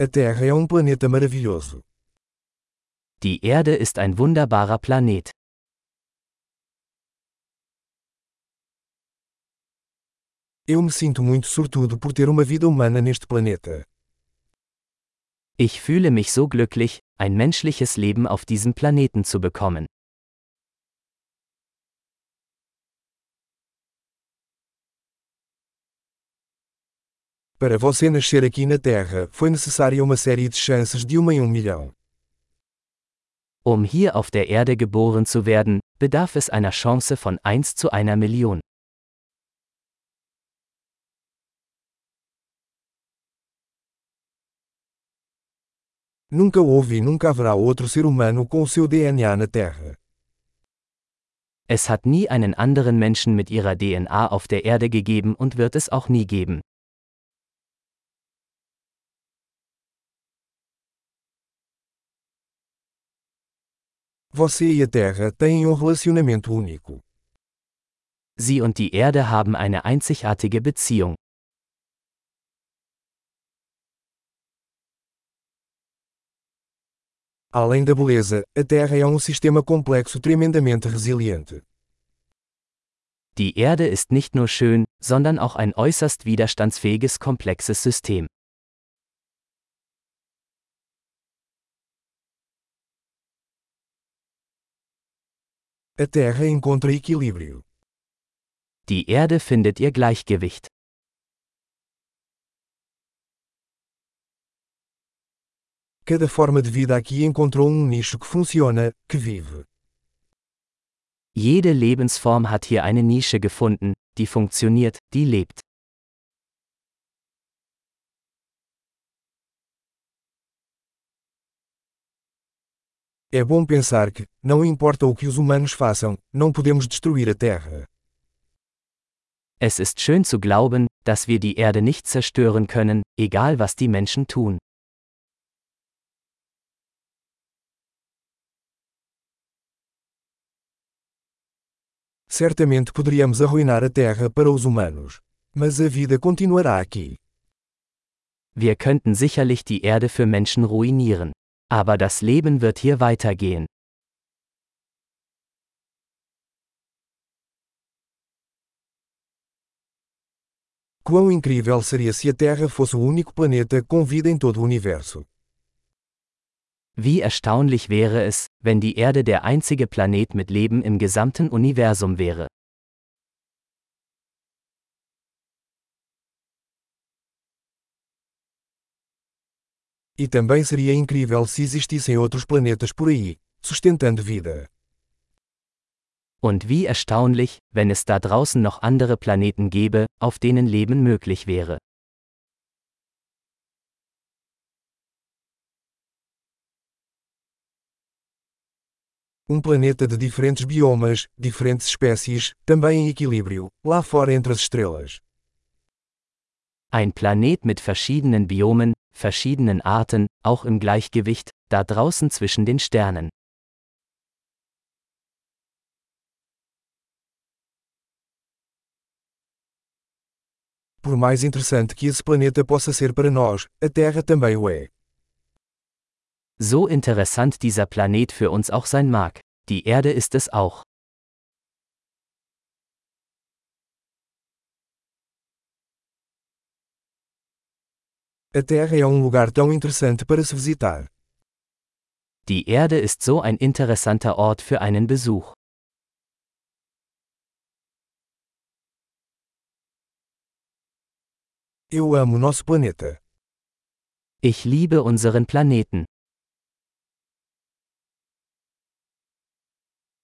A Terra é um planeta maravilhoso. Die Erde ist ein wunderbarer Planet. Eu me sinto muito sortudo por ter uma vida humana neste planeta. Ich fühle mich so glücklich, ein menschliches Leben auf diesem Planeten zu bekommen. Para você nascer aqui na Terra, foi necessária uma série de chances de uma em um milhão. Um hier auf der Erde geboren zu werden, bedarf es einer Chance von 1 zu einer Million. Nunca houve e nunca haverá outro ser humano com o seu DNA na Terra. Es hat nie einen anderen Menschen mit ihrer DNA auf der Erde gegeben und wird es auch nie geben. Você e a Terra têm um relacionamento único. Sie und die Erde haben eine einzigartige Beziehung. Além da beleza, a Terra é um sistema complexo tremendamente resiliente. Die Erde ist nicht nur schön, sondern auch ein äußerst widerstandsfähiges komplexes System. A Terra encontra equilíbrio. Die Erde findet ihr Gleichgewicht. Cada forma de vida aqui encontrou um nicho que funciona, que vive. Jede Lebensform hat hier eine Nische gefunden, die funktioniert, die lebt. É bom pensar que, não importa o que os humanos façam, não podemos destruir a Terra. Es ist schön zu glauben, dass wir die Erde nicht zerstören können, egal was die Menschen tun. Certamente poderíamos arruinar a Terra para os humanos. Mas a vida continuará aqui. Wir könnten sicherlich die Erde für Menschen ruinieren. Aber das Leben wird hier weitergehen. Quão incrível seria se a Terra fosse o único planeta com vida em todo o universo. Wie erstaunlich wäre es, wenn die Erde der einzige Planet mit Leben im gesamten Universum wäre. E também seria incrível se existissem outros planetas por aí, sustentando vida. Und wie erstaunlich, wenn es da draußen noch andere Planeten gäbe, auf denen Leben möglich wäre. Um planeta de diferentes biomas, diferentes espécies, também em equilíbrio, lá fora entre as estrelas. Ein Planet mit verschiedenen Biomen, verschiedenen Arten, auch im Gleichgewicht, da draußen zwischen den Sternen. Por mais interessante que esse planeta possa ser para nós, a Terra também o é. So interessant dieser Planet für uns auch sein mag, die Erde ist es auch. A Terra é um lugar tão interessante para se visitar. Die Erde ist so ein interessanter Ort für einen Besuch. Eu amo nosso planeta. Ich liebe unseren Planeten.